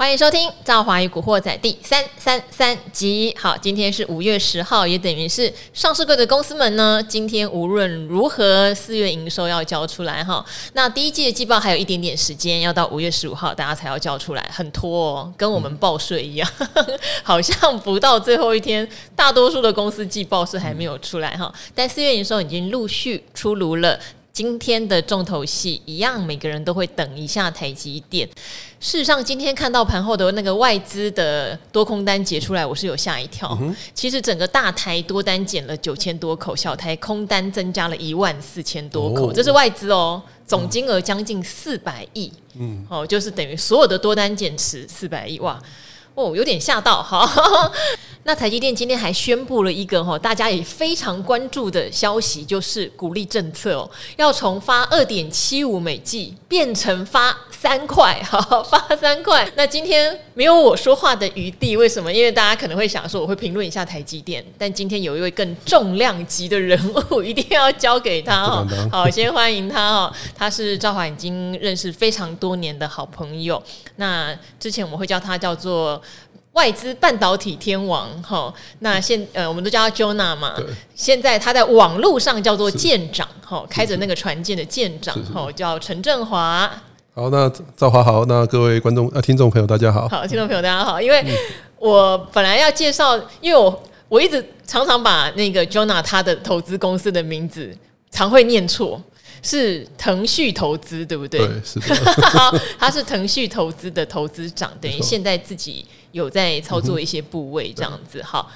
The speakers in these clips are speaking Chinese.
欢迎收听《赵华与古惑仔》第三三三集。好，今天是五月十号，也等于是上市柜的公司们呢，今天无论如何，四月营收要交出来哈。那第一季的季报还有一点点时间，要到五月十五号大家才要交出来，很拖哦，跟我们报税一样，嗯、好像不到最后一天，大多数的公司季报是还没有出来哈。但四月营收已经陆续出炉了。今天的重头戏一样，每个人都会等一下台积电。事实上，今天看到盘后的那个外资的多空单结出来，我是有吓一跳。其实整个大台多单减了九千多口，小台空单增加了一万四千多口，这是外资哦，总金额将近四百亿。嗯，哦，就是等于所有的多单减持四百亿，哇，哦，有点吓到哈。那台积电今天还宣布了一个哈，大家也非常关注的消息，就是鼓励政策哦，要从发二点七五美季变成发三块，哈，发三块。那今天没有我说话的余地，为什么？因为大家可能会想说，我会评论一下台积电，但今天有一位更重量级的人物，一定要交给他哈。好，先欢迎他哦，他是赵华已经认识非常多年的好朋友。那之前我们会叫他叫做。外资半导体天王，哈，那现呃，我们都叫他 Jonah 嘛。对现在他在网络上叫做舰长，哈，开着那个船舰的舰长，哈，叫陈振华。好，那赵华好，那各位观众呃听众朋友大家好。好，听众朋友大家好，因为我本来要介绍，因为我我一直常常把那个 Jonah 他的投资公司的名字常会念错。是腾讯投资，对不对？对，是的。他是腾讯投资的投资长，等于现在自己有在操作一些部位，这样子。好，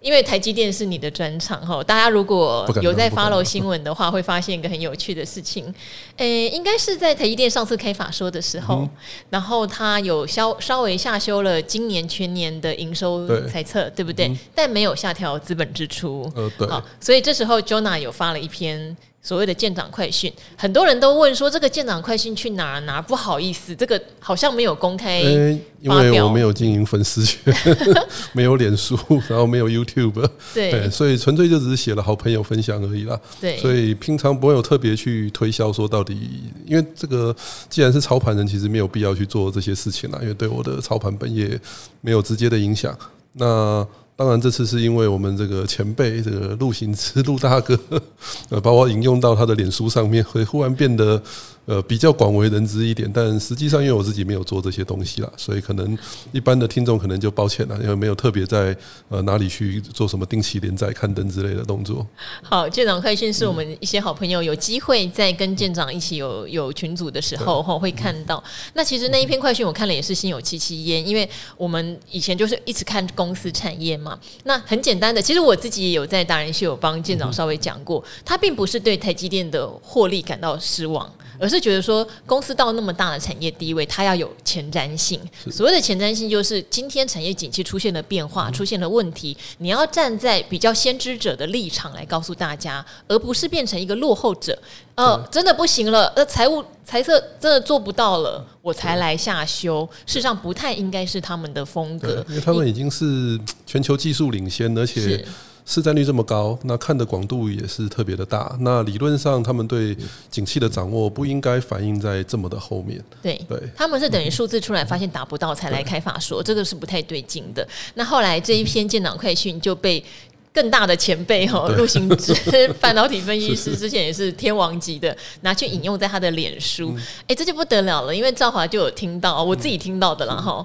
因为台积电是你的专场哈。大家如果有在 follow 新闻的话，会发现一个很有趣的事情。诶，应该是在台积电上次开法说的时候，然后他有稍稍微下修了今年全年的营收猜测，对不对？但没有下调资本支出。呃，对。好，所以这时候 Jonah 有发了一篇。所谓的舰长快讯，很多人都问说这个舰长快讯去哪儿拿？不好意思，这个好像没有公开、欸。因为我没有经营粉丝圈，没有脸书，然后没有 YouTube，对，所以纯粹就只是写了好朋友分享而已啦。对，所以平常不会有特别去推销说到底，因为这个既然是操盘人，其实没有必要去做这些事情啦，因为对我的操盘本业没有直接的影响。那。当然，这次是因为我们这个前辈，这个陆行之陆大哥，呃，把我引用到他的脸书上面，会忽然变得。呃，比较广为人知一点，但实际上因为我自己没有做这些东西啦，所以可能一般的听众可能就抱歉了，因为没有特别在呃哪里去做什么定期连载、刊登之类的动作。好，舰长快讯是我们一些好朋友有机会在跟舰长一起有有群组的时候哈会看到。那其实那一篇快讯我看了也是心有戚戚焉，因为我们以前就是一直看公司产业嘛。那很简单的，其实我自己也有在达人秀有帮舰长稍微讲过，他并不是对台积电的获利感到失望。而是觉得说，公司到那么大的产业地位，它要有前瞻性。所谓的前瞻性，就是今天产业景气出现了变化，出现了问题，你要站在比较先知者的立场来告诉大家，而不是变成一个落后者。呃，真的不行了，呃，财务财测真的做不到了，我才来下修。事实上，不太应该是他们的风格，因为他们已经是全球技术领先，而且。市占率这么高，那看的广度也是特别的大。那理论上，他们对景气的掌握不应该反映在这么的后面。对，对，他们是等于数字出来发现达不到才来开法说，这个是不太对劲的。那后来这一篇建党快讯就被更大的前辈哈陆行之 半导体分析师，之前也是天王级的，拿去引用在他的脸书。哎，这就不得了了，因为赵华就有听到，我自己听到的，然后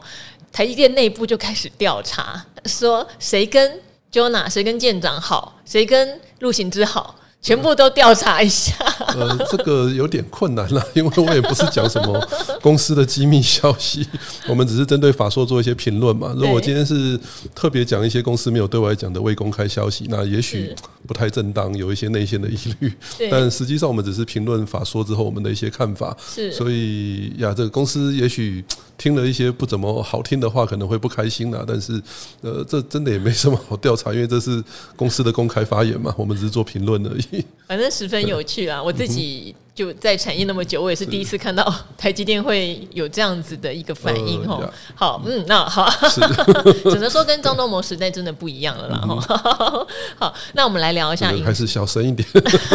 台积电内部就开始调查，说谁跟。Jona 谁跟舰长好？谁跟陆行之好？全部都调查一下。呃，这个有点困难了，因为我也不是讲什么公司的机密消息，我们只是针对法硕做一些评论嘛。如果我今天是特别讲一些公司没有对外讲的未公开消息，那也许不太正当，有一些内线的疑虑。但实际上，我们只是评论法说之后我们的一些看法。是，所以呀，这个公司也许听了一些不怎么好听的话，可能会不开心啦。但是，呃，这真的也没什么好调查，因为这是公司的公开发言嘛，我们只是做评论而已。反正十分有趣啊，我自己就在产业那么久，我也是第一次看到台积电会有这样子的一个反应哦。呃、好，嗯，那好，只能说跟张忠谋时代真的不一样了啦 好，那我们来聊一下，还是小声一点，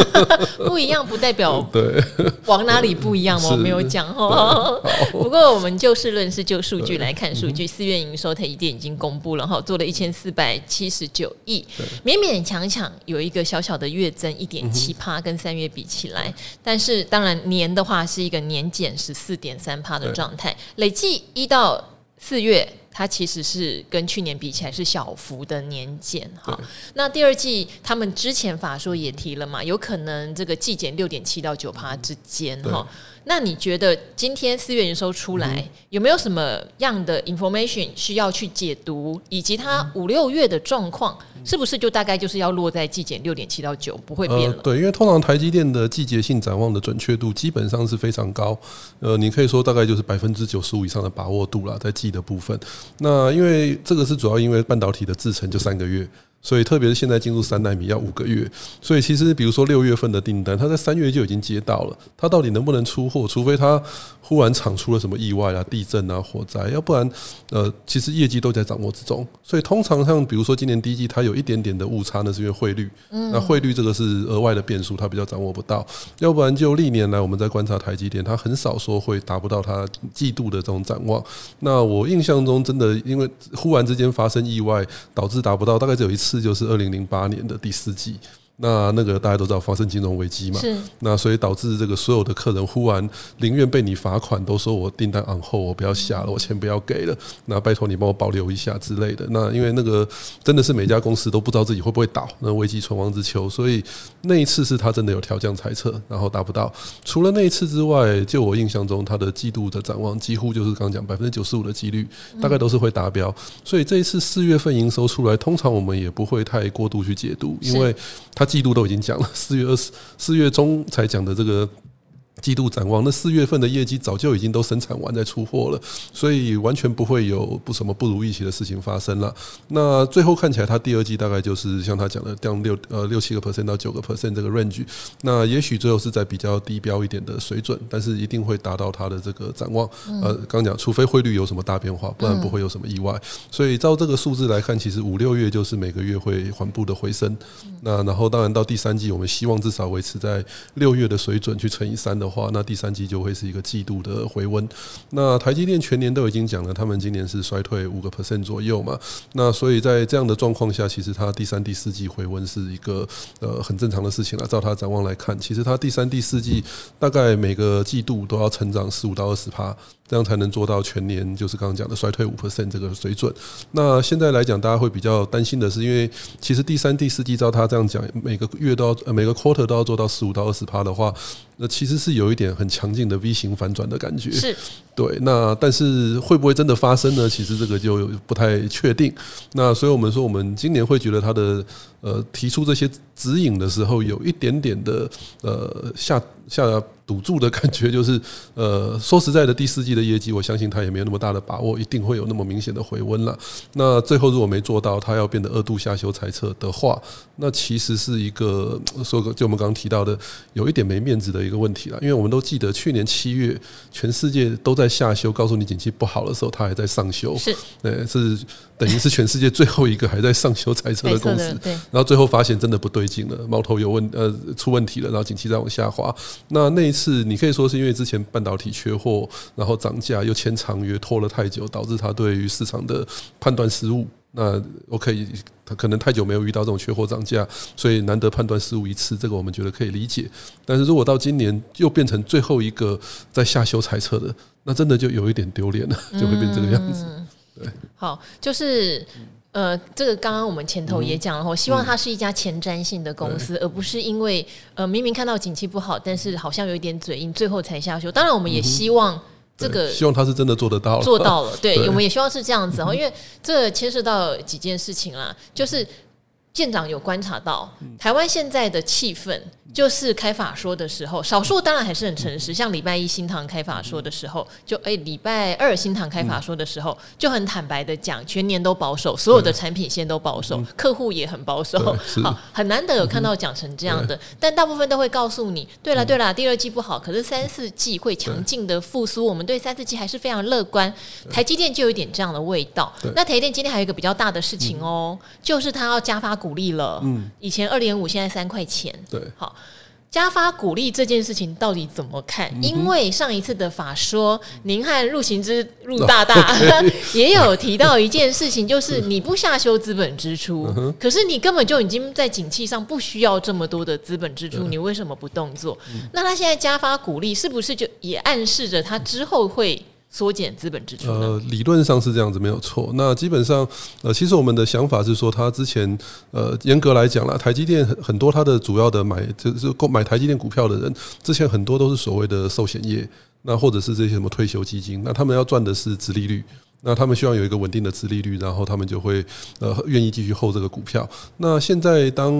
不一样不代表对。往哪里不一样吗？我没有讲哦。不过我们就事论事，就数据来看数据，四月营收台积电已经公布了哈，做了一千四百七十九亿，勉勉强强有一个小小的月增一点七趴，跟三月比起来，但是。是，当然年的话是一个年减十四点三帕的状态，累计一到四月，它其实是跟去年比起来是小幅的年减哈。那第二季他们之前法说也提了嘛，有可能这个季减六点七到九趴之间哈。那你觉得今天四月营收出来，嗯、有没有什么样的 information 需要去解读，以及它五六月的状况，是不是就大概就是要落在季减六点七到九，不会变了？呃，对，因为通常台积电的季节性展望的准确度基本上是非常高，呃，你可以说大概就是百分之九十五以上的把握度啦，在季的部分。那因为这个是主要因为半导体的制程就三个月。所以，特别是现在进入三奈米要五个月，所以其实比如说六月份的订单，他在三月就已经接到了，他到底能不能出货？除非他忽然厂出了什么意外啊、地震啊、火灾，要不然，呃，其实业绩都在掌握之中。所以通常像比如说今年第一季，它有一点点的误差，那是因为汇率，那汇率这个是额外的变数，它比较掌握不到。要不然就历年来我们在观察台积电，它很少说会达不到它季度的这种展望。那我印象中真的因为忽然之间发生意外，导致达不到，大概只有一次。这就是二零零八年的第四季。那那个大家都知道发生金融危机嘛？是。那所以导致这个所有的客人忽然宁愿被你罚款，都说我订单 on hold，我不要下了，我钱不要给了。那拜托你帮我保留一下之类的。那因为那个真的是每家公司都不知道自己会不会倒，那危机存亡之秋。所以那一次是他真的有调降猜测，然后达不到。除了那一次之外，就我印象中，他的季度的展望几乎就是刚刚讲百分之九十五的几率，大概都是会达标。所以这一次四月份营收出来，通常我们也不会太过度去解读，因为他。季度都已经讲了，四月二十四月中才讲的这个。季度展望，那四月份的业绩早就已经都生产完再出货了，所以完全不会有不什么不如预期的事情发生了。那最后看起来，它第二季大概就是像他讲的降六呃六七个 percent 到九个 percent 这个 range。那也许最后是在比较低标一点的水准，但是一定会达到它的这个展望。呃，刚讲，除非汇率有什么大变化，不然不会有什么意外。所以照这个数字来看，其实五六月就是每个月会缓步的回升。那然后当然到第三季，我们希望至少维持在六月的水准去乘以三的的。话那第三季就会是一个季度的回温。那台积电全年都已经讲了，他们今年是衰退五个 percent 左右嘛。那所以在这样的状况下，其实它第三、第四季回温是一个呃很正常的事情了。照它展望来看，其实它第三、第四季大概每个季度都要成长十五到二十趴。这样才能做到全年，就是刚刚讲的衰退五 percent 这个水准。那现在来讲，大家会比较担心的是，因为其实第三、第四季照他这样讲，每个月都要每个 quarter 都要做到十五到二十趴的话，那其实是有一点很强劲的 V 型反转的感觉。是，对。那但是会不会真的发生呢？其实这个就不太确定。那所以我们说，我们今年会觉得他的呃提出这些指引的时候，有一点点的呃下下。赌注的感觉就是，呃，说实在的，第四季的业绩，我相信他也没有那么大的把握，一定会有那么明显的回温了。那最后如果没做到，他要变得二度下修猜测的话，那其实是一个说个就我们刚刚提到的，有一点没面子的一个问题了。因为我们都记得去年七月，全世界都在下修，告诉你景气不好的时候，他还在上修，是，对，是等于是全世界最后一个还在上修猜测的公司。对，然后最后发现真的不对劲了，矛头有问呃出问题了，然后景气在往下滑，那那。是你可以说是因为之前半导体缺货，然后涨价又签长约拖了太久，导致他对于市场的判断失误。那 OK，他可能太久没有遇到这种缺货涨价，所以难得判断失误一次，这个我们觉得可以理解。但是如果到今年又变成最后一个在下修猜测的，那真的就有一点丢脸了，就会变这个样子。对，好，就是。呃，这个刚刚我们前头也讲了，我希望它是一家前瞻性的公司，而不是因为呃明明看到景气不好，但是好像有一点嘴硬，最后才下修。当然，我们也希望这个希望它是真的做得到，做到了。对，我们也希望是这样子哦，因为这牵涉到几件事情啦，就是舰长有观察到，台湾现在的气氛，就是开法说的时候，少数当然还是很诚实，像礼拜一新堂开法说的时候，就哎礼拜二新堂开法说的时候，就很坦白的讲，全年都保守，所有的产品线都保守，客户也很保守，好，很难得有看到讲成这样的，但大部分都会告诉你，对了对了，第二季不好，可是三四季会强劲的复苏，我们对三四季还是非常乐观。台积电就有一点这样的味道。那台积电今天还有一个比较大的事情哦，就是它要加发。鼓励了，嗯，以前二点五，现在三块钱，对，好，加发鼓励这件事情到底怎么看？嗯、因为上一次的法说，您和陆行之陆大大 也有提到一件事情，就是 你不下修资本支出，嗯、可是你根本就已经在景气上不需要这么多的资本支出，你为什么不动作？嗯、那他现在加发鼓励，是不是就也暗示着他之后会？缩减资本支出。呃，理论上是这样子，没有错。那基本上，呃，其实我们的想法是说，它之前，呃，严格来讲啦，台积电很很多，它的主要的买就是购买台积电股票的人，之前很多都是所谓的寿险业，那或者是这些什么退休基金，那他们要赚的是殖利率。那他们希望有一个稳定的资利率，然后他们就会呃愿意继续 hold 这个股票。那现在当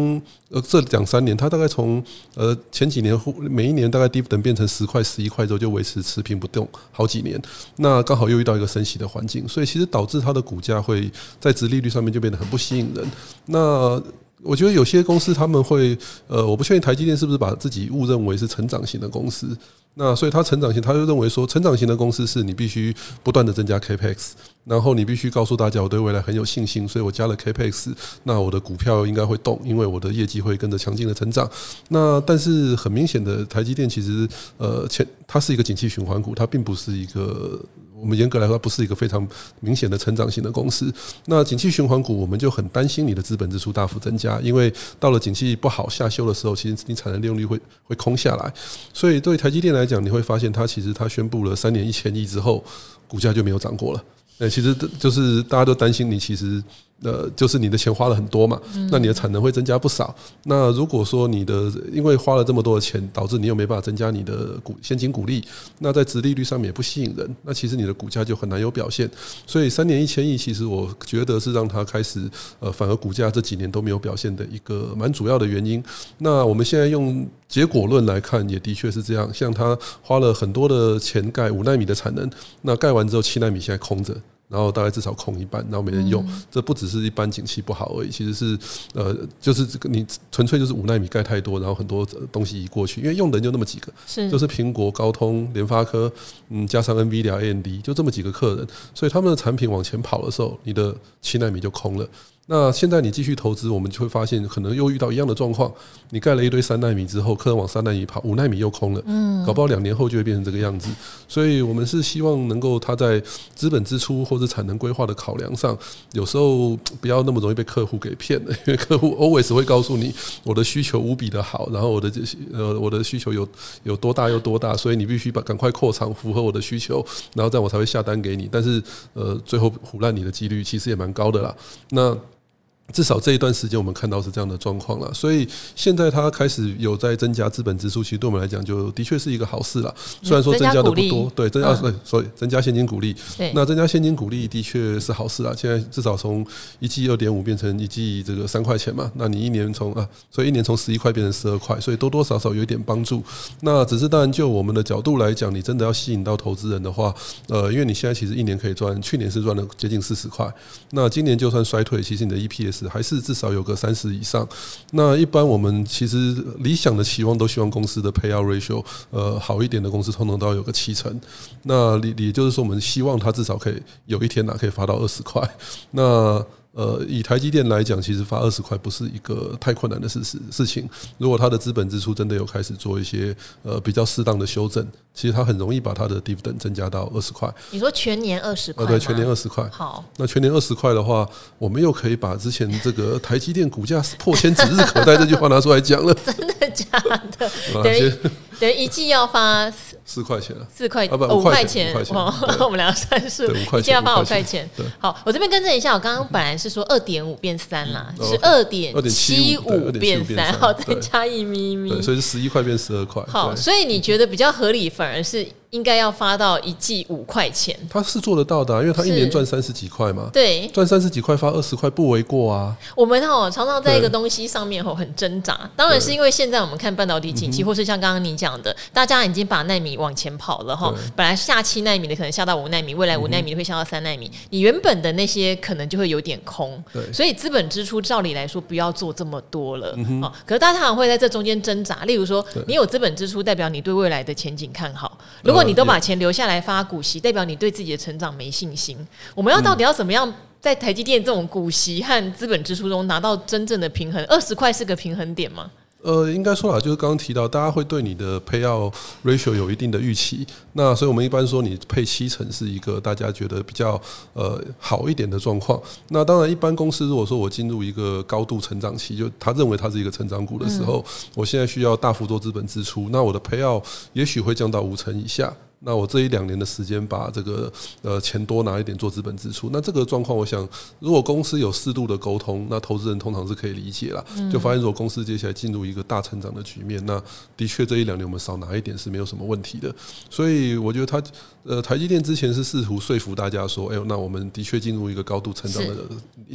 呃这两三年，它大概从呃前几年每一年大概低等变成十块十一块之后就维持持平不动好几年。那刚好又遇到一个升息的环境，所以其实导致它的股价会在殖利率上面就变得很不吸引人。那我觉得有些公司他们会呃，我不确定台积电是不是把自己误认为是成长型的公司。那所以它成长型，他就认为说，成长型的公司是你必须不断的增加 capex，然后你必须告诉大家我对未来很有信心，所以我加了 capex，那我的股票应该会动，因为我的业绩会跟着强劲的成长。那但是很明显的，台积电其实呃前它是一个景气循环股，它并不是一个。我们严格来说，不是一个非常明显的成长型的公司。那景气循环股，我们就很担心你的资本支出大幅增加，因为到了景气不好下修的时候，其实你产能利用率会会空下来。所以对台积电来讲，你会发现它其实它宣布了三年一千亿之后，股价就没有涨过了。那，其实就是大家都担心你其实。呃，就是你的钱花了很多嘛，那你的产能会增加不少。那如果说你的因为花了这么多的钱，导致你又没办法增加你的股现金股利，那在值利率上面也不吸引人，那其实你的股价就很难有表现。所以三年一千亿，其实我觉得是让它开始呃，反而股价这几年都没有表现的一个蛮主要的原因。那我们现在用结果论来看，也的确是这样。像它花了很多的钱盖五纳米的产能，那盖完之后七纳米现在空着。然后大概至少空一半，然后没人用。这不只是一般景气不好而已，其实是呃，就是这个你纯粹就是五纳米盖太多，然后很多东西移过去，因为用的人就那么几个，是就是苹果、高通、联发科，嗯，加上 NVIDIA、AMD，就这么几个客人，所以他们的产品往前跑的时候，你的七纳米就空了。那现在你继续投资，我们就会发现可能又遇到一样的状况。你盖了一堆三纳米之后，客人往三纳米跑，五纳米又空了，嗯，搞不好两年后就会变成这个样子。所以我们是希望能够他在资本支出或者产能规划的考量上，有时候不要那么容易被客户给骗了，因为客户 always 会告诉你我的需求无比的好，然后我的这些呃我的需求有有多大有多大，所以你必须把赶快扩厂符合我的需求，然后这样我才会下单给你。但是呃最后唬烂你的几率其实也蛮高的啦。那至少这一段时间，我们看到是这样的状况了。所以现在它开始有在增加资本支出，其实对我们来讲，就的确是一个好事了。虽然说增加的不多，对增加对，所以增加现金股利。那增加现金股利的确是好事啊。现在至少从一季二点五变成一季这个三块钱嘛。那你一年从啊，所以一年从十一块变成十二块，所以多多少少有一点帮助。那只是当然，就我们的角度来讲，你真的要吸引到投资人的话，呃，因为你现在其实一年可以赚，去年是赚了接近四十块。那今年就算衰退，其实你的 EPS 还是至少有个三十以上。那一般我们其实理想的期望都希望公司的 payout ratio，呃，好一点的公司通常都要有个七成。那也也就是说，我们希望它至少可以有一天呐，可以发到二十块。那呃，以台积电来讲，其实发二十块不是一个太困难的事实事情。如果它的资本支出真的有开始做一些呃比较适当的修正，其实它很容易把它的 dividend 增加到二十块。你说全年二十块？呃，对，全年二十块。好，那全年二十块的话，我们又可以把之前这个台积电股价破千指日可待这句话拿出来讲了。真的假的？等于等于一季要发。四块钱了，四块五块钱，我们两个算数，一季要发五块钱。好，我这边更正一下，我刚刚本来是说二点五变三啦，是二点七五变三，好，再加一咪咪，所以是十一块变十二块。好，所以你觉得比较合理，反而是。应该要发到一季五块钱，他是做得到的，啊，因为他一年赚三十几块嘛。对，赚三十几块发二十块不为过啊。我们哈常常在一个东西上面吼很挣扎，当然是因为现在我们看半导体景气，或是像刚刚你讲的，大家已经把奈米往前跑了哈。本来下七奈米的可能下到五奈米，未来五奈米的会下到三奈米，你原本的那些可能就会有点空。对，所以资本支出照理来说不要做这么多了。啊，可是大家常常会在这中间挣扎。例如说，你有资本支出，代表你对未来的前景看好。如果你都把钱留下来发股息，代表你对自己的成长没信心。我们要到底要怎么样在台积电这种股息和资本支出中拿到真正的平衡？二十块是个平衡点吗？呃，应该说啊，就是刚刚提到，大家会对你的 payout ratio 有一定的预期。那所以我们一般说，你配七成是一个大家觉得比较呃好一点的状况。那当然，一般公司如果说我进入一个高度成长期，就他认为它是一个成长股的时候，我现在需要大幅做资本支出，那我的 payout 也许会降到五成以下。那我这一两年的时间，把这个呃钱多拿一点做资本支出，那这个状况，我想如果公司有适度的沟通，那投资人通常是可以理解了。就发现如果公司接下来进入一个大成长的局面，那的确这一两年我们少拿一点是没有什么问题的。所以我觉得他呃台积电之前是试图说服大家说，哎呦，那我们的确进入一个高度成长的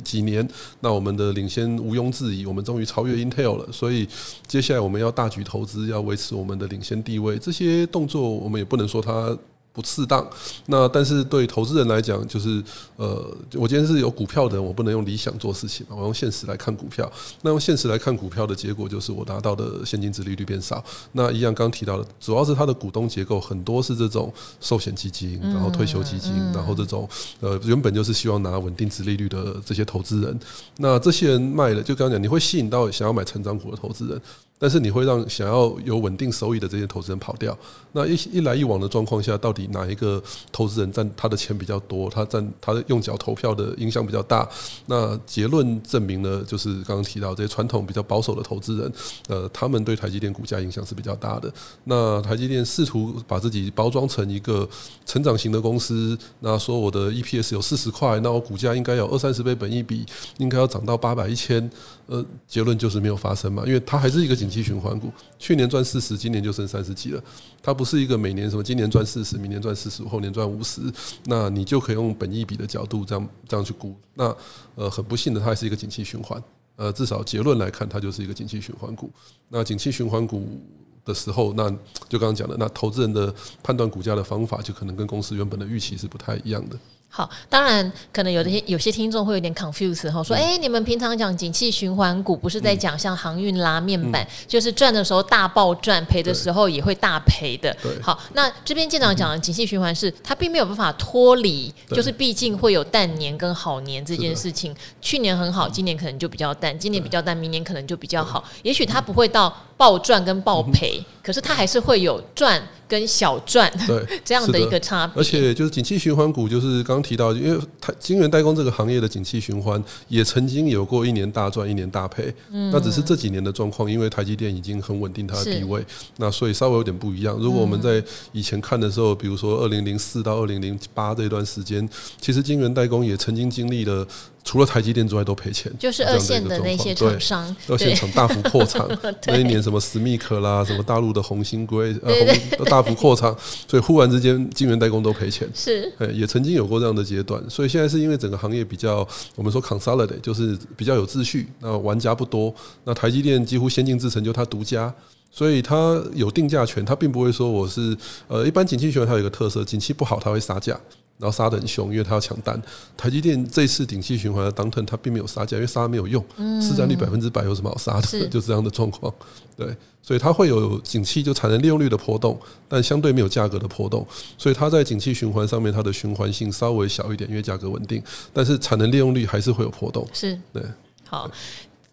几年，那我们的领先毋庸置疑，我们终于超越 Intel 了。所以接下来我们要大举投资，要维持我们的领先地位，这些动作我们也不能说它。不适当，那但是对投资人来讲，就是呃，我今天是有股票的人，我不能用理想做事情嘛，我用现实来看股票。那用现实来看股票的结果，就是我拿到的现金值利率变少。那一样刚提到的，主要是它的股东结构很多是这种寿险基金，然后退休基金，然后这种呃原本就是希望拿稳定值利率的这些投资人。那这些人卖了，就刚刚讲，你会吸引到想要买成长股的投资人。但是你会让想要有稳定收益的这些投资人跑掉。那一一来一往的状况下，到底哪一个投资人占他的钱比较多？他占他的用脚投票的影响比较大？那结论证明了，就是刚刚提到这些传统比较保守的投资人，呃，他们对台积电股价影响是比较大的。那台积电试图把自己包装成一个成长型的公司，那说我的 EPS 有四十块，那我股价应该有二三十倍本益比，应该要涨到八百一千。呃，结论就是没有发生嘛，因为它还是一个景气循环股。去年赚四十，今年就剩三十几了。它不是一个每年什么今年赚四十，明年赚四十，后年赚五十，那你就可以用本益比的角度这样这样去估。那呃，很不幸的，它还是一个景气循环。呃，至少结论来看，它就是一个景气循环股。那景气循环股的时候，那就刚刚讲的，那投资人的判断股价的方法，就可能跟公司原本的预期是不太一样的。好，当然可能有的些有些听众会有点 confuse 哈，说哎、欸，你们平常讲景气循环股，不是在讲像航运啦、面板，就是赚的时候大爆赚，赔的时候也会大赔的。好，那这边舰长讲的景气循环是，它并没有办法脱离，就是毕竟会有淡年跟好年这件事情。去年很好，今年可能就比较淡；今年比较淡，明年可能就比较好。也许它不会到爆赚跟暴赔，可是它还是会有赚。跟小赚对 这样的一个差别，而且就是景气循环股，就是刚刚提到，因为台晶圆代工这个行业的景气循环也曾经有过一年大赚一年大赔，嗯，那只是这几年的状况，因为台积电已经很稳定它的地位，那所以稍微有点不一样。如果我们在以前看的时候，比如说二零零四到二零零八这段时间，其实晶圆代工也曾经经历了。除了台积电之外都赔钱，就是二线的那些厂商，二线厂大幅扩产，那一年什么史密克啦，什么大陆的红星硅，呃，红都大幅扩产，所以忽然之间晶圆代工都赔钱，是，也曾经有过这样的阶段，所以现在是因为整个行业比较，我们说 consolidate，就是比较有秩序，那玩家不多，那台积电几乎先进制程就它独家，所以它有定价权，它并不会说我是，呃，一般景气循环它有一个特色，景气不好它会杀价。然后杀的很凶，因为他要抢单。台积电这次景气循环的当腾，它并没有杀价，因为杀没有用，市占率百分之百有什么好杀的？就是这样的状况。对，所以它会有景气就产能利用率的波动，但相对没有价格的波动。所以它在景气循环上面，它的循环性稍微小一点，因为价格稳定，但是产能利用率还是会有波动。是对，好。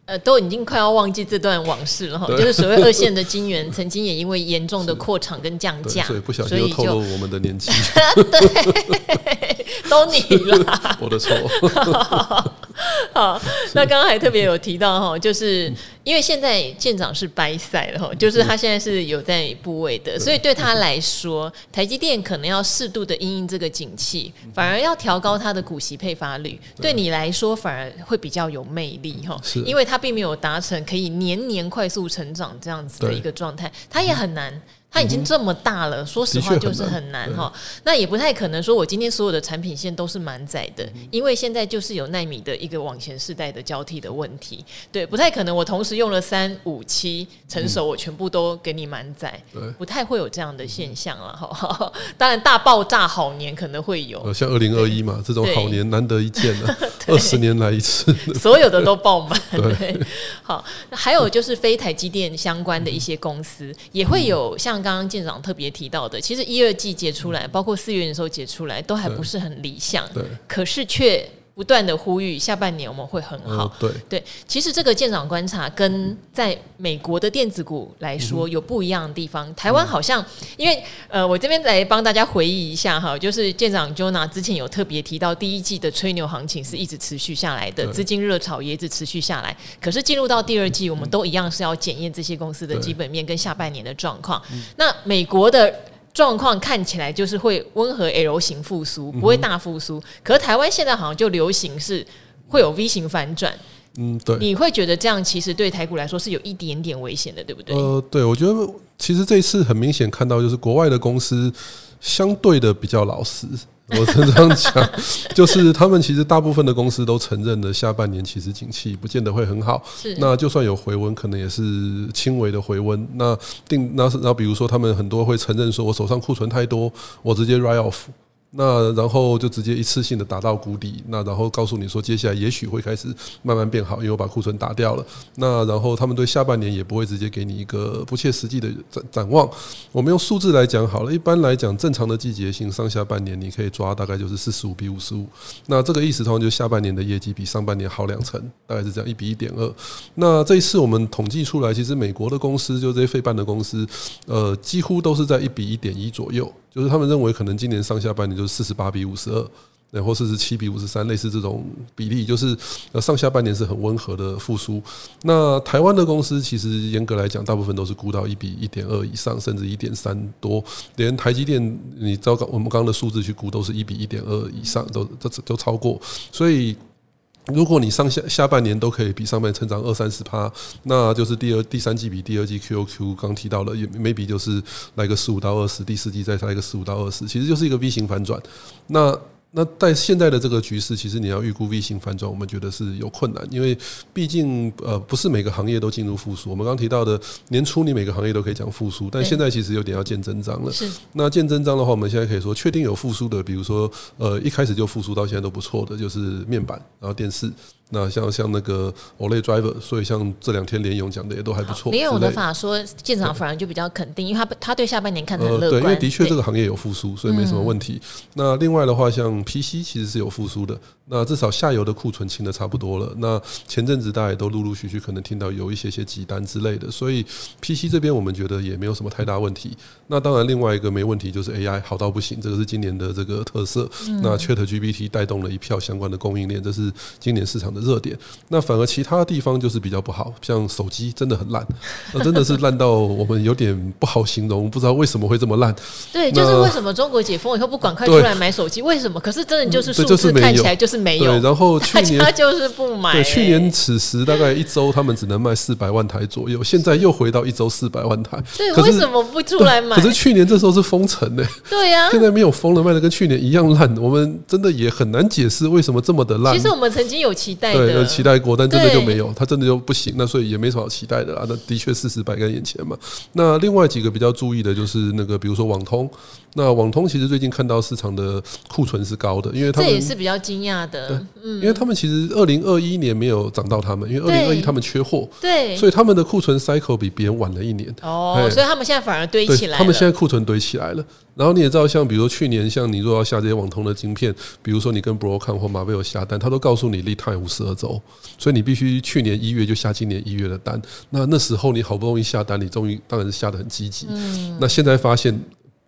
呃，都已经快要忘记这段往事了哈，就是所谓二线的金圆，曾经也因为严重的扩厂跟降价，所以不小心又透露我们的年纪，对，都你啦，我的错。好，那刚刚还特别有提到哈，就是因为现在舰长是掰赛了哈，就是他现在是有在部位的，所以对他来说，台积电可能要适度的因应这个景气，反而要调高它的股息配发率，对你来说反而会比较有魅力哈，因为它并没有达成可以年年快速成长这样子的一个状态，它也很难。它已经这么大了，说实话就是很难哈。那也不太可能说我今天所有的产品线都是满载的，因为现在就是有奈米的一个往前世代的交替的问题。对，不太可能我同时用了三五七成熟，我全部都给你满载，不太会有这样的现象了哈。当然大爆炸好年可能会有，像二零二一嘛，这种好年难得一见啊，二十年来一次，所有的都爆满。对，好，那还有就是非台积电相关的一些公司也会有像。刚刚舰长特别提到的，其实一二季结出来，包括四月的时候结出来，都还不是很理想。对，可是却。不断的呼吁，下半年我们会很好。哦、对对，其实这个舰长观察跟在美国的电子股来说有不一样的地方。嗯、台湾好像，因为呃，我这边来帮大家回忆一下哈，就是舰长 Jonah 之前有特别提到，第一季的吹牛行情是一直持续下来的，资金热潮也一直持续下来。可是进入到第二季，我们都一样是要检验这些公司的基本面跟下半年的状况。那美国的。状况看起来就是会温和 L 型复苏，不会大复苏。嗯、可是台湾现在好像就流行是会有 V 型反转。嗯，对。你会觉得这样其实对台股来说是有一点点危险的，对不对？呃，对，我觉得其实这一次很明显看到，就是国外的公司相对的比较老实。我是这样讲，就是他们其实大部分的公司都承认了，下半年其实景气不见得会很好。是，那就算有回温，可能也是轻微的回温。那定那是，那比如说他们很多会承认说，我手上库存太多，我直接 write off。那然后就直接一次性的打到谷底，那然后告诉你说，接下来也许会开始慢慢变好，因为我把库存打掉了。那然后他们对下半年也不会直接给你一个不切实际的展展望。我们用数字来讲好了，一般来讲正常的季节性上下半年你可以抓大概就是四十五比五十五。那这个意思通常就下半年的业绩比上半年好两成，大概是这样一比一点二。那这一次我们统计出来，其实美国的公司就这些费半的公司，呃，几乎都是在一比一点一左右。就是他们认为可能今年上下半年就是四十八比五十二，然后四十七比五十三，类似这种比例，就是呃上下半年是很温和的复苏。那台湾的公司其实严格来讲，大部分都是估到一比一点二以上，甚至一点三多。连台积电，你照刚我们刚刚的数字去估，都是一比一点二以上，都都都超过。所以。如果你上下下半年都可以比上半年成长二三十趴，那就是第二第三季比第二季 QOQ 刚提到了，也没比就是来个十五到二十，第四季再来个十五到二十，其实就是一个 V 型反转。那那在现在的这个局势，其实你要预估 V 型反转，我们觉得是有困难，因为毕竟呃不是每个行业都进入复苏。我们刚提到的年初你每个行业都可以讲复苏，但现在其实有点要见真章了。是。那见真章的话，我们现在可以说确定有复苏的，比如说呃一开始就复苏到现在都不错的，就是面板，然后电视。那像像那个 Olay driver，所以像这两天连勇讲的也都还不错。连勇的法说，舰长反而就比较肯定，因为他他对下半年看的很乐观。呃，对，因为的确这个行业有复苏，所以没什么问题。那另外的话，像 PC 其实是有复苏的。那至少下游的库存清的差不多了。那前阵子大家也都陆陆续续可能听到有一些些急单之类的，所以 PC 这边我们觉得也没有什么太大问题。那当然另外一个没问题就是 AI 好到不行，这个是今年的这个特色。那 ChatGPT 带动了一票相关的供应链，这是今年市场的热点。那反而其他地方就是比较不好，像手机真的很烂，那真的是烂到我们有点不好形容，不知道为什么会这么烂。对，就是为什么中国解封以后不赶快出来买手机？为什么？可是真的就是数字看起来就是。没有，对，然后去年 他就是不买。对，去年此时大概一周，他们只能卖四百万台左右，现在又回到一周四百万台。对，为什么不出来买？可是去年这时候是封城呢。对呀，现在没有封了，卖的跟去年一样烂。我们真的也很难解释为什么这么的烂。其实我们曾经有期待，对，有期待过，但真的就没有，他真的就不行。那所以也没什么好期待的啦。那的确事实摆在眼前嘛。那另外几个比较注意的就是那个，比如说网通。那网通其实最近看到市场的库存是高的，因为他们这也是比较惊讶的，嗯，因为他们其实二零二一年没有涨到他们，因为二零二一他们缺货，对，所以他们的库存 cycle 比别人晚了一年，哦，所以他们现在反而堆起来，他们现在库存堆起来了。然后你也知道，像比如说去年，像你如果要下这些网通的晶片，比如说你跟 Broadcom 或马威尔下单，他都告诉你 lead time 五十二周，所以你必须去年一月就下今年一月的单。那那时候你好不容易下单，你终于当然是下得很积极，嗯，那现在发现。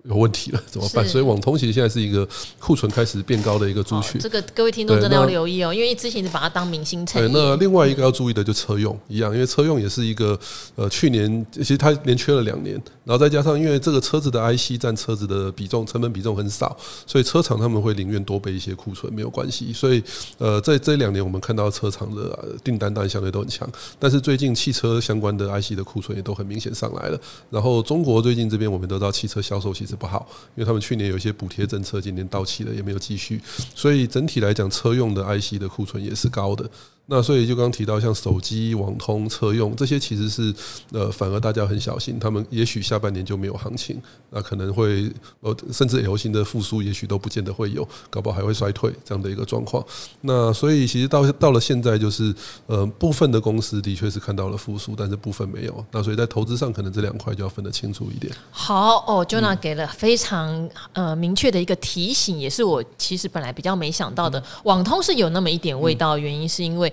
有问题了，怎么办？所以网通其实现在是一个库存开始变高的一个族群。这个各位听众真的要留意哦，因为之前是把它当明星产业。那另外一个要注意的就车用一样，因为车用也是一个呃，去年其实它连缺了两年，然后再加上因为这个车子的 IC 占车子的比重成本比重很少，所以车厂他们会宁愿多备一些库存没有关系。所以呃，在这两年我们看到车厂的订单当然相对都很强，但是最近汽车相关的 IC 的库存也都很明显上来了。然后中国最近这边我们得到汽车销售其是不好，因为他们去年有一些补贴政策，今年到期了也没有继续，所以整体来讲，车用的 IC 的库存也是高的。那所以就刚刚提到像手机、网通、车用这些，其实是呃，反而大家很小心，他们也许下半年就没有行情，那可能会呃，甚至 L 型的复苏，也许都不见得会有，搞不好还会衰退这样的一个状况。那所以其实到到了现在，就是呃，部分的公司的确是看到了复苏，但是部分没有。那所以在投资上，可能这两块就要分得清楚一点。好哦，Jonah 给了非常呃明确的一个提醒，也是我其实本来比较没想到的。网通是有那么一点味道，原因是因为。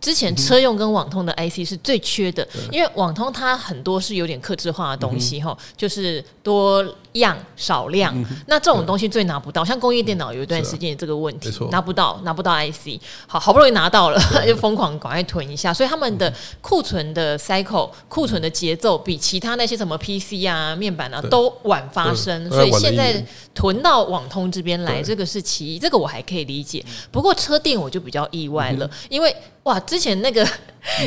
之前车用跟网通的 IC 是最缺的，因为网通它很多是有点克制化的东西哈，就是多样少量，那这种东西最拿不到。像工业电脑有一段时间这个问题，拿不到拿不到 IC，好好不容易拿到了，就疯狂赶快囤一下，所以他们的库存的 cycle 库存的节奏比其他那些什么 PC 啊面板啊都晚发生，所以现在囤到网通这边来，这个是其一，这个我还可以理解。不过车电我就比较意外了，因为。哇，之前那个。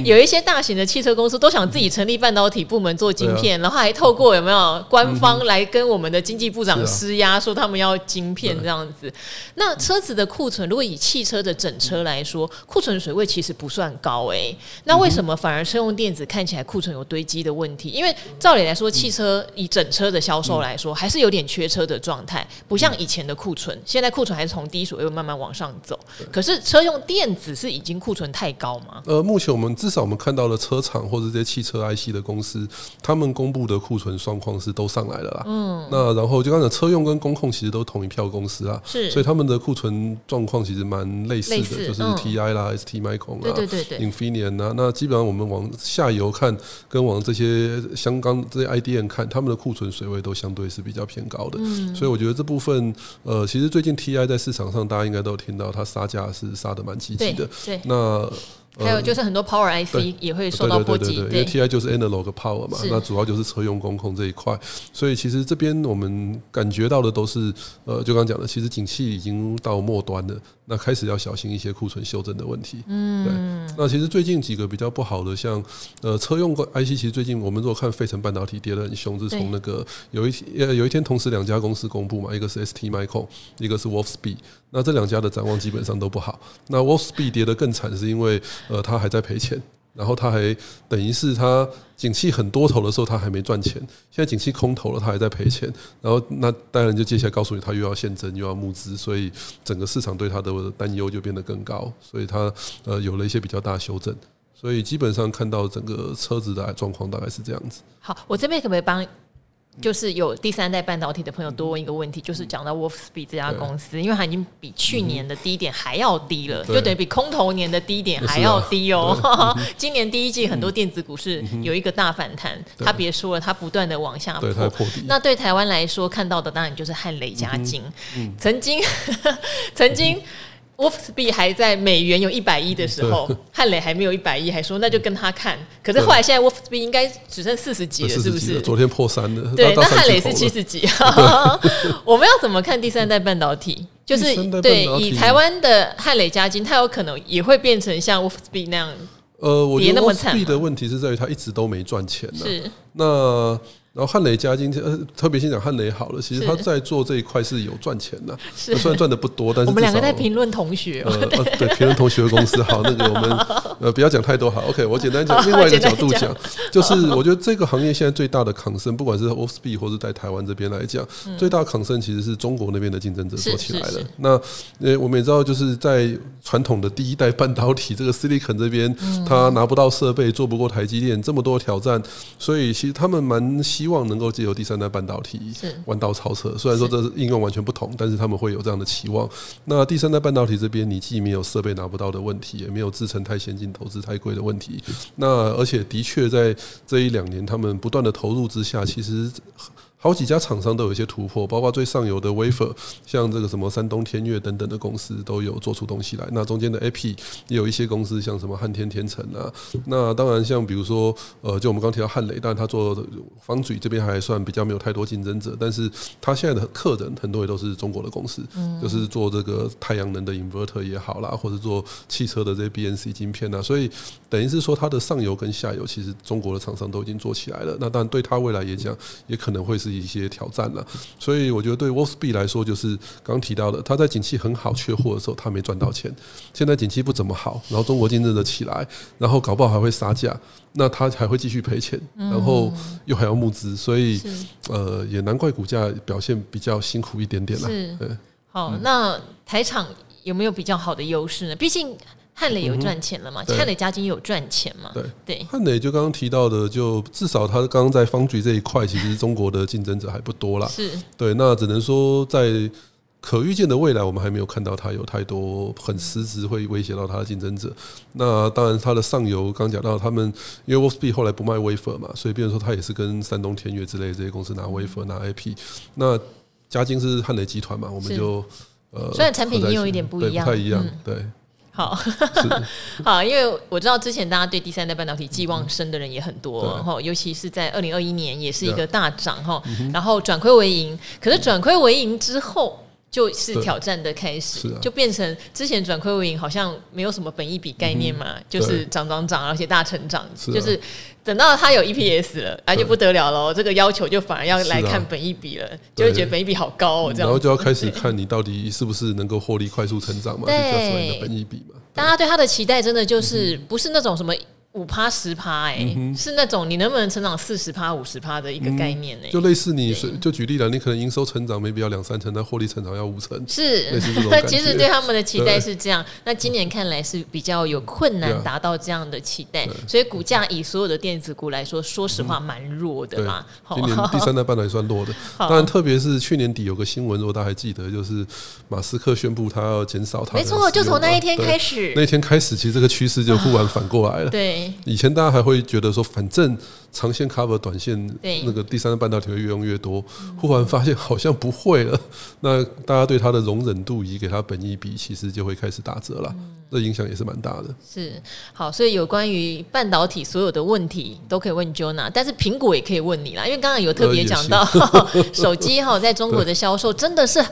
有一些大型的汽车公司都想自己成立半导体部门做晶片，然后还透过有没有官方来跟我们的经济部长施压，说他们要晶片这样子。那车子的库存，如果以汽车的整车来说，库存水位其实不算高诶。那为什么反而车用电子看起来库存有堆积的问题？因为照理来说，汽车以整车的销售来说，还是有点缺车的状态，不像以前的库存。现在库存还是从低水位慢慢往上走。可是车用电子是已经库存太高吗？呃，目前我们。至少我们看到了车厂或者这些汽车 IC 的公司，他们公布的库存状况是都上来了啦。嗯，那然后就刚才车用跟工控其实都同一票公司啊，是，所以他们的库存状况其实蛮类似的，似就是 TI 啦、嗯、ST Micron 啦、对对对对 Infineon 啊。那基本上我们往下游看，跟往这些相关这些 IDM 看，他们的库存水位都相对是比较偏高的。嗯，所以我觉得这部分，呃，其实最近 TI 在市场上大家应该都有听到，它杀价是杀的蛮积极的。对，对那。还有就是很多 Power IC 也会受到波及，因为 TI 就是 Analog Power 嘛，那主要就是车用工控这一块，所以其实这边我们感觉到的都是，呃，就刚刚讲的，其实景气已经到末端了，那开始要小心一些库存修正的问题。嗯，对。那其实最近几个比较不好的，像呃车用 IC，其实最近我们如果看费城半导体跌得很凶，是从那个有一呃有一天同时两家公司公布嘛，一个是 ST Micron，一个是 Wolfspeed，那这两家的展望基本上都不好。那 w o l s p e e 跌得更惨，是因为呃，他还在赔钱，然后他还等于是他景气很多头的时候，他还没赚钱。现在景气空头了，他还在赔钱。然后那当然就接下来告诉你，他又要现增，又要募资，所以整个市场对他的担忧就变得更高。所以他呃有了一些比较大修正。所以基本上看到整个车子的状况大概是这样子。好，我这边可不可以帮？就是有第三代半导体的朋友多问一个问题，就是讲到 Wolfspeed 这家公司，因为它已经比去年的低点还要低了，就等于比空头年的低点还要低哦。今年第一季很多电子股是有一个大反弹，他别说了，它不断的往下破。那对台湾来说，看到的当然就是汉磊家晶，曾经 曾经。Wolfspeed 还在美元有一百一的时候，汉磊还没有一百一，还说那就跟他看。可是后来现在 Wolfspeed 应该只剩四十几了，是不是？昨天破三了。对，那汉磊是七十几。我们要怎么看第三代半导体？就是对以台湾的汉磊加金，它有可能也会变成像 Wolfspeed 那样，呃，我觉得 Wolfspeed 的问题是在于它一直都没赚钱。是那。然后汉磊嘉晶，呃，特别先讲汉磊好了，其实他在做这一块是有赚钱的，虽然赚的不多，但是我们两个在评论同学，呃，对，评论同学的公司好，那个我们 呃不要讲太多好，OK，我简单讲另外一个角度讲，就是我觉得这个行业现在最大的 concern，不管是 Wolfspeed 或是在台湾这边来讲，最大的 concern 其实是中国那边的竞争者做起来了。那呃我们也知道，就是在传统的第一代半导体这个 Silicon 这边，他拿不到设备，做不过台积电，这么多挑战，所以其实他们蛮希希望能够借由第三代半导体弯道超车，虽然说这是应用完全不同，但是他们会有这样的期望。那第三代半导体这边，你既没有设备拿不到的问题，也没有制成太先进、投资太贵的问题。那而且的确在这一两年，他们不断的投入之下，其实。好几家厂商都有一些突破，包括最上游的 wafer，像这个什么山东天悦等等的公司都有做出东西来。那中间的 epi 也有一些公司，像什么汉天天成啊。那当然像比如说，呃，就我们刚提到汉磊，但他做方嘴这边还算比较没有太多竞争者，但是他现在的客人很多也都是中国的公司，就是做这个太阳能的 inverter 也好啦，或者做汽车的这些 BNC 晶片啊。所以等于是说，它的上游跟下游其实中国的厂商都已经做起来了。那当然对他未来也讲，也可能会是。一些挑战了，所以我觉得对 Wolfspeed 来说，就是刚刚提到的，他在景气很好、缺货的时候，他没赚到钱；现在景气不怎么好，然后中国竞争的起来，然后搞不好还会杀价，那他还会继续赔钱，然后又还要募资，所以呃，也难怪股价表现比较辛苦一点点了。是，好，那台场有没有比较好的优势呢？毕竟。汉磊有赚钱了嘛？汉磊嘉金有赚钱嘛？对对，汉磊就刚刚提到的，就至少他刚刚在方局这一块，其实中国的竞争者还不多啦。是对，那只能说在可预见的未来，我们还没有看到它有太多很实质会威胁到它的竞争者。那当然，它的上游刚讲到他们，因为 Wolfspeed 后来不卖 wafer 嘛，所以变成说它也是跟山东天悦之类的这些公司拿 wafer 拿 IP。那嘉金是汉磊集团嘛，我们就呃，虽然产品也有一点不一样，不太一样，对。好，好，因为我知道之前大家对第三代半导体寄望深的人也很多哈，尤其是在二零二一年也是一个大涨哈，然后转亏为盈，可是转亏为盈之后就是挑战的开始，就变成之前转亏为盈好像没有什么本益比概念嘛，就是涨涨涨，而且大成长，就是。等到它有 EPS 了，而且不得了了，这个要求就反而要来看本益比了，就会觉得本益比好高哦，这样。然后就要开始看你到底是不是能够获利快速成长嘛，就叫出来的本益比嘛。大家对它的期待真的就是不是那种什么。五趴十趴，哎，是那种你能不能成长四十趴、五十趴的一个概念呢？就类似你，就举例了，你可能营收成长没必要两三成，但获利成长要五成，是。那 其实对他们的期待是这样，那今年看来是比较有困难达到这样的期待，所以股价以所有的电子股来说，说实话蛮弱的嘛。今年第三代半导体算弱的，当然特别是去年底有个新闻，如果大家还记得，就是马斯克宣布他要减少他。没错，就从那一天开始，那一天开始，其实这个趋势就忽然反过来了。对。以前大家还会觉得说，反正长线 cover 短线，那个第三代半导体会越用越多。忽然发现好像不会了，那大家对它的容忍度以及给它本益比，其实就会开始打折了。这影响也是蛮大的。是好，所以有关于半导体所有的问题都可以问 Jonah，但是苹果也可以问你啦，因为刚刚有特别讲到 手机哈，在中国的 销售真的是。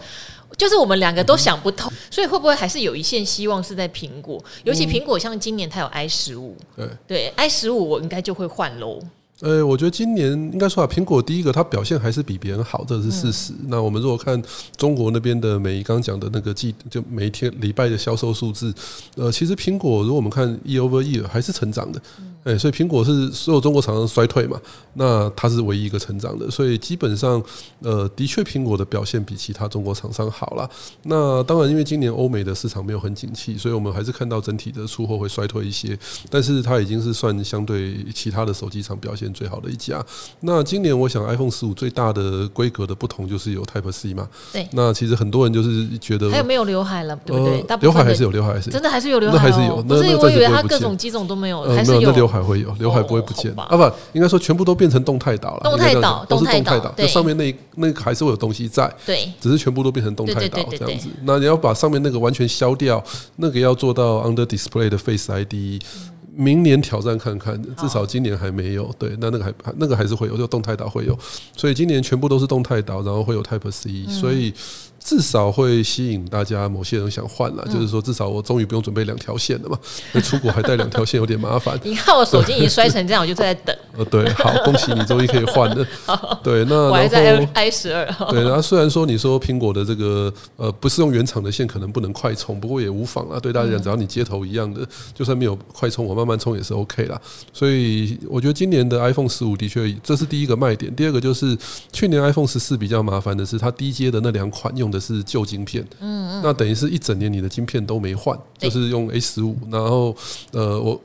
就是我们两个都想不通，所以会不会还是有一线希望是在苹果？尤其苹果像今年它有 i 十五，对对，i 十五我应该就会换喽。呃，我觉得今年应该说啊，苹果第一个它表现还是比别人好，这是事实。嗯、那我们如果看中国那边的每一刚讲的那个季，就每一天礼拜的销售数字，呃，其实苹果如果我们看 year over year 还是成长的。哎，所以苹果是所有中国厂商衰退嘛？那它是唯一一个成长的，所以基本上，呃，的确苹果的表现比其他中国厂商好了。那当然，因为今年欧美的市场没有很景气，所以我们还是看到整体的出货会衰退一些。但是它已经是算相对其他的手机厂表现最好的一家。那今年我想 iPhone 十五最大的规格的不同就是有 Type C 嘛？对。那其实很多人就是觉得还有没有刘海了，对不对？刘海还是有，刘海还是真的还是有刘海，那还是有。不是，我以为它各种机种都没有，还是有。还会有刘海不会不见啊？不，应该说全部都变成动态岛了。动态岛都是动态岛，就上面那那个还是会有东西在。对，只是全部都变成动态岛这样子。那你要把上面那个完全消掉，那个要做到 Under Display 的 Face ID，明年挑战看看，至少今年还没有。对，那那个还那个还是会有，就动态岛会有。所以今年全部都是动态岛，然后会有 Type C，所以。至少会吸引大家，某些人想换了，就是说至少我终于不用准备两条线了嘛。那出国还带两条线有点麻烦。你看我手机已经摔成这样，我就在等。呃，对，好，恭喜你终于可以换了。对，那我还在 i 十二。对，然后虽然说你说苹果的这个呃不是用原厂的线，可能不能快充，不过也无妨啊。对大家讲，只要你接头一样的，就算没有快充，我慢慢充也是 OK 啦。所以我觉得今年的 iPhone 十五的确这是第一个卖点。第二个就是去年 iPhone 十四比较麻烦的是，它低阶的那两款用的是旧晶片，嗯嗯，那等于是一整年你的晶片都没换，就是用 A 十五，然后呃，我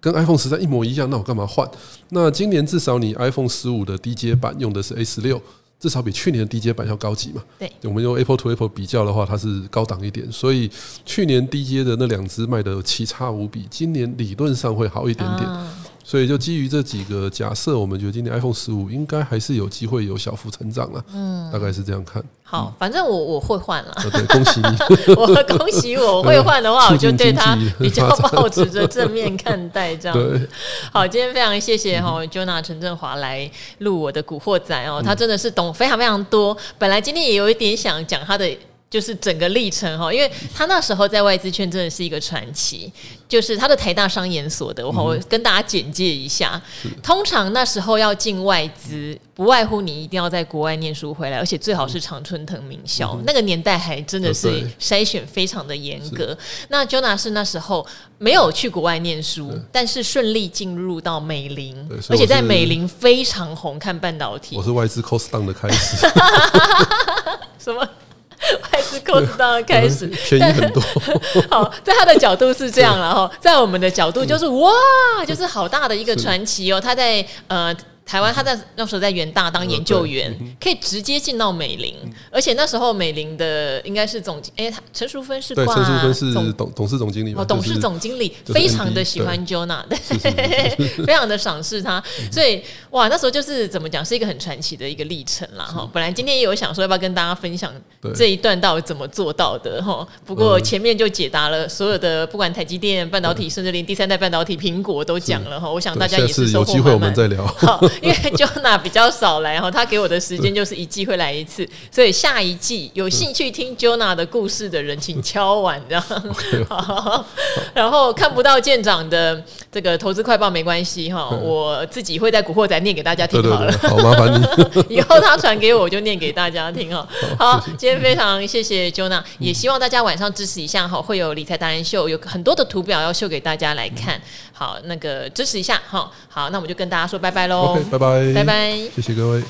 跟 iPhone 十三一模一样，那我干嘛换？那今年至少你 iPhone 十五的低阶版用的是 A 十六，至少比去年的低阶版要高级嘛？对，我们用 Apple to Apple 比较的话，它是高档一点，所以去年低阶的那两只卖的奇差无比，今年理论上会好一点点。所以就基于这几个假设，我们觉得今年 iPhone 十五应该还是有机会有小幅成长了。嗯，大概是这样看。好，反正我我会换了。对，恭喜你！我恭喜我，我会换的话，我就对它比较抱持着正面看待。这样子。好，今天非常谢谢哈 Jonah 陈振华来录我的古惑仔哦，他真的是懂非常非常多。本来今天也有一点想讲他的。就是整个历程哈，因为他那时候在外资圈真的是一个传奇。就是他的台大商研所的，我跟大家简介一下。通常那时候要进外资，不外乎你一定要在国外念书回来，而且最好是常春藤名校。那个年代还真的是筛选非常的严格。那 Jonah 是那时候没有去国外念书，但是顺利进入到美林，而且在美林非常红，看半导体。我是外资 cost down 的开始。什么？外资公司当然开始便宜很多。好，在他的角度是这样了哈，在我们的角度就是哇，就是好大的一个传奇哦。他在呃。台湾他在那时候在元大当研究员，可以直接进到美林，而且那时候美林的应该是总经，哎，陈淑芬是挂陈淑芬是董董事总经理哦，董事总经理非常的喜欢 Jonah，非常的赏识他，所以哇，那时候就是怎么讲，是一个很传奇的一个历程啦哈。本来今天也有想说要不要跟大家分享这一段到底怎么做到的哈，不过前面就解答了所有的，不管台积电半导体，甚至连第三代半导体苹果都讲了哈。我想大家也是有机会我们再聊。因为 Jonah 比较少来哈，他给我的时间就是一季会来一次，所以下一季有兴趣听 Jonah 的故事的人，请敲碗这样。好，然后看不到舰长的这个投资快报没关系哈，我自己会在古惑仔念给大家听好了。好麻烦你，以后他传给我，我就念给大家听哈。好，今天非常谢谢 Jonah，也希望大家晚上支持一下哈，会有理财达人秀，有很多的图表要秀给大家来看。好，那个支持一下哈。好，那我们就跟大家说拜拜喽。拜拜。拜拜。谢谢各位。